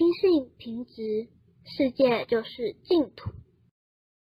心性平直世界就是净土。